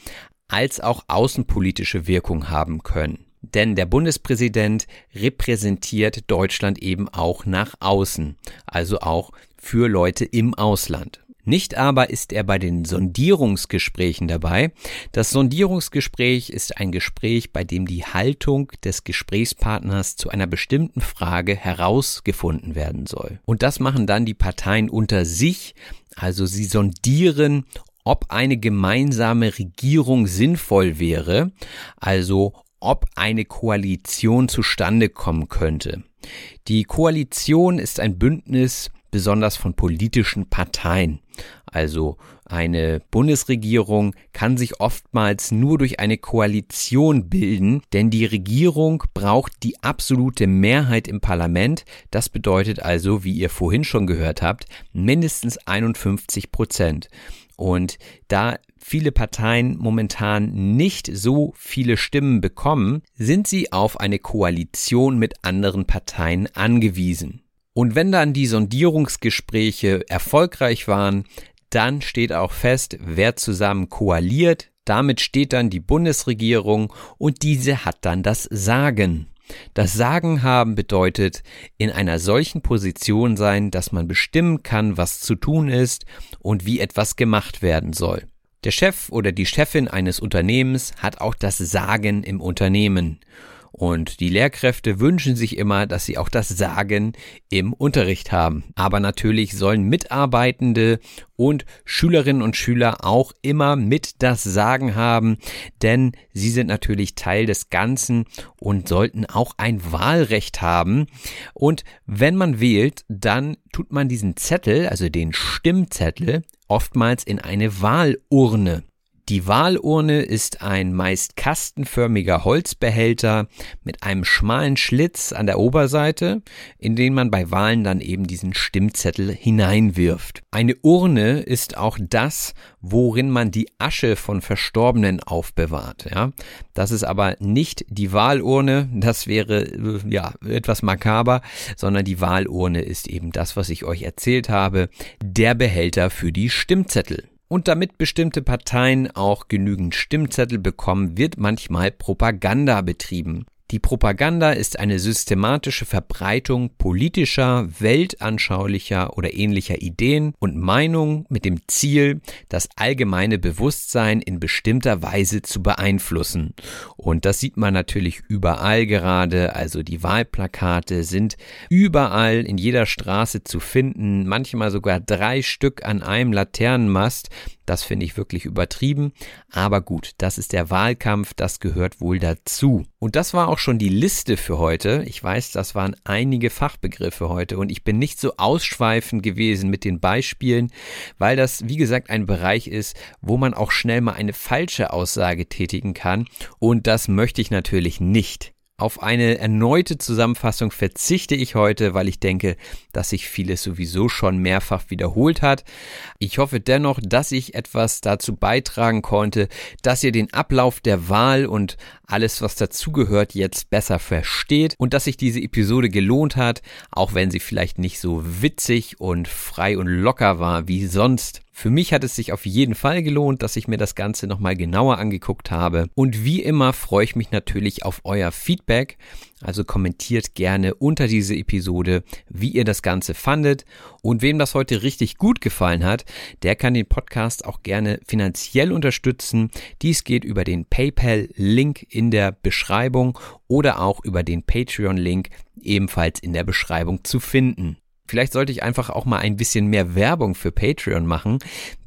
als auch außenpolitische Wirkung haben können. Denn der Bundespräsident repräsentiert Deutschland eben auch nach außen, also auch für Leute im Ausland. Nicht aber ist er bei den Sondierungsgesprächen dabei. Das Sondierungsgespräch ist ein Gespräch, bei dem die Haltung des Gesprächspartners zu einer bestimmten Frage herausgefunden werden soll. Und das machen dann die Parteien unter sich. Also sie sondieren, ob eine gemeinsame Regierung sinnvoll wäre, also ob eine Koalition zustande kommen könnte. Die Koalition ist ein Bündnis besonders von politischen Parteien. Also eine Bundesregierung kann sich oftmals nur durch eine Koalition bilden, denn die Regierung braucht die absolute Mehrheit im Parlament. Das bedeutet also, wie ihr vorhin schon gehört habt, mindestens 51 Prozent. Und da viele Parteien momentan nicht so viele Stimmen bekommen, sind sie auf eine Koalition mit anderen Parteien angewiesen. Und wenn dann die Sondierungsgespräche erfolgreich waren, dann steht auch fest, wer zusammen koaliert. Damit steht dann die Bundesregierung und diese hat dann das Sagen. Das Sagen haben bedeutet, in einer solchen Position sein, dass man bestimmen kann, was zu tun ist und wie etwas gemacht werden soll. Der Chef oder die Chefin eines Unternehmens hat auch das Sagen im Unternehmen. Und die Lehrkräfte wünschen sich immer, dass sie auch das Sagen im Unterricht haben. Aber natürlich sollen Mitarbeitende und Schülerinnen und Schüler auch immer mit das Sagen haben, denn sie sind natürlich Teil des Ganzen und sollten auch ein Wahlrecht haben. Und wenn man wählt, dann tut man diesen Zettel, also den Stimmzettel, oftmals in eine Wahlurne. Die Wahlurne ist ein meist kastenförmiger Holzbehälter mit einem schmalen Schlitz an der Oberseite, in den man bei Wahlen dann eben diesen Stimmzettel hineinwirft. Eine Urne ist auch das, worin man die Asche von Verstorbenen aufbewahrt. Ja, das ist aber nicht die Wahlurne, das wäre äh, ja etwas makaber, sondern die Wahlurne ist eben das, was ich euch erzählt habe, der Behälter für die Stimmzettel. Und damit bestimmte Parteien auch genügend Stimmzettel bekommen, wird manchmal Propaganda betrieben. Die Propaganda ist eine systematische Verbreitung politischer, weltanschaulicher oder ähnlicher Ideen und Meinungen mit dem Ziel, das allgemeine Bewusstsein in bestimmter Weise zu beeinflussen. Und das sieht man natürlich überall gerade, also die Wahlplakate sind überall in jeder Straße zu finden, manchmal sogar drei Stück an einem Laternenmast, das finde ich wirklich übertrieben. Aber gut, das ist der Wahlkampf, das gehört wohl dazu. Und das war auch schon die Liste für heute. Ich weiß, das waren einige Fachbegriffe heute und ich bin nicht so ausschweifend gewesen mit den Beispielen, weil das, wie gesagt, ein Bereich ist, wo man auch schnell mal eine falsche Aussage tätigen kann. Und das möchte ich natürlich nicht. Auf eine erneute Zusammenfassung verzichte ich heute, weil ich denke, dass sich vieles sowieso schon mehrfach wiederholt hat. Ich hoffe dennoch, dass ich etwas dazu beitragen konnte, dass ihr den Ablauf der Wahl und alles, was dazugehört, jetzt besser versteht und dass sich diese Episode gelohnt hat, auch wenn sie vielleicht nicht so witzig und frei und locker war wie sonst. Für mich hat es sich auf jeden Fall gelohnt, dass ich mir das Ganze nochmal genauer angeguckt habe. Und wie immer freue ich mich natürlich auf euer Feedback. Also kommentiert gerne unter diese Episode, wie ihr das Ganze fandet. Und wem das heute richtig gut gefallen hat, der kann den Podcast auch gerne finanziell unterstützen. Dies geht über den PayPal-Link in der Beschreibung oder auch über den Patreon-Link ebenfalls in der Beschreibung zu finden. Vielleicht sollte ich einfach auch mal ein bisschen mehr Werbung für Patreon machen,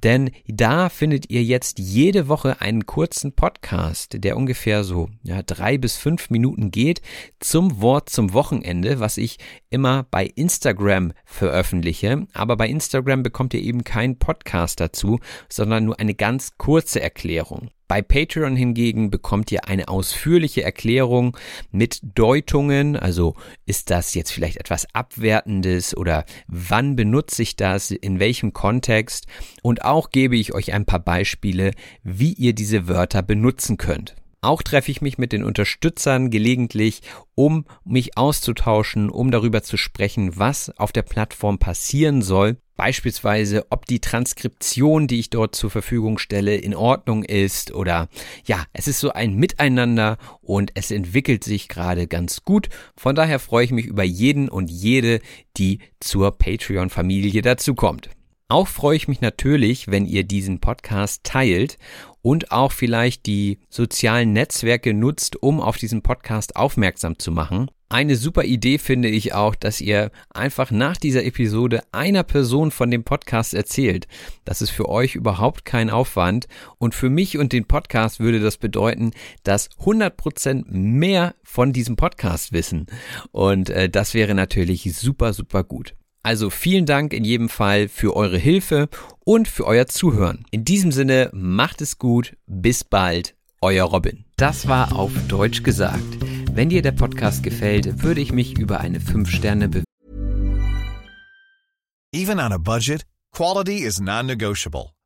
denn da findet ihr jetzt jede Woche einen kurzen Podcast, der ungefähr so ja, drei bis fünf Minuten geht, zum Wort zum Wochenende, was ich immer bei Instagram veröffentliche. Aber bei Instagram bekommt ihr eben keinen Podcast dazu, sondern nur eine ganz kurze Erklärung. Bei Patreon hingegen bekommt ihr eine ausführliche Erklärung mit Deutungen, also ist das jetzt vielleicht etwas Abwertendes oder wann benutze ich das, in welchem Kontext? Und auch gebe ich euch ein paar Beispiele, wie ihr diese Wörter benutzen könnt. Auch treffe ich mich mit den Unterstützern gelegentlich, um mich auszutauschen, um darüber zu sprechen, was auf der Plattform passieren soll. Beispielsweise, ob die Transkription, die ich dort zur Verfügung stelle, in Ordnung ist oder ja, es ist so ein Miteinander und es entwickelt sich gerade ganz gut. Von daher freue ich mich über jeden und jede, die zur Patreon-Familie dazukommt. Auch freue ich mich natürlich, wenn ihr diesen Podcast teilt und auch vielleicht die sozialen Netzwerke nutzt, um auf diesen Podcast aufmerksam zu machen. Eine super Idee finde ich auch, dass ihr einfach nach dieser Episode einer Person von dem Podcast erzählt. Das ist für euch überhaupt kein Aufwand und für mich und den Podcast würde das bedeuten, dass 100% mehr von diesem Podcast wissen und äh, das wäre natürlich super, super gut. Also vielen Dank in jedem Fall für eure Hilfe und für euer Zuhören. In diesem Sinne, macht es gut, bis bald, euer Robin. Das war auf Deutsch gesagt. Wenn dir der Podcast gefällt, würde ich mich über eine 5-Sterne-Bewertung. Even on a budget, quality is non-negotiable.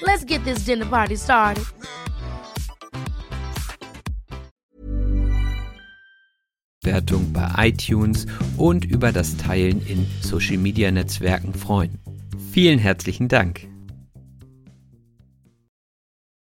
Let's get this dinner party started. Bewertung bei iTunes und über das Teilen in Social Media Netzwerken freuen. Vielen herzlichen Dank.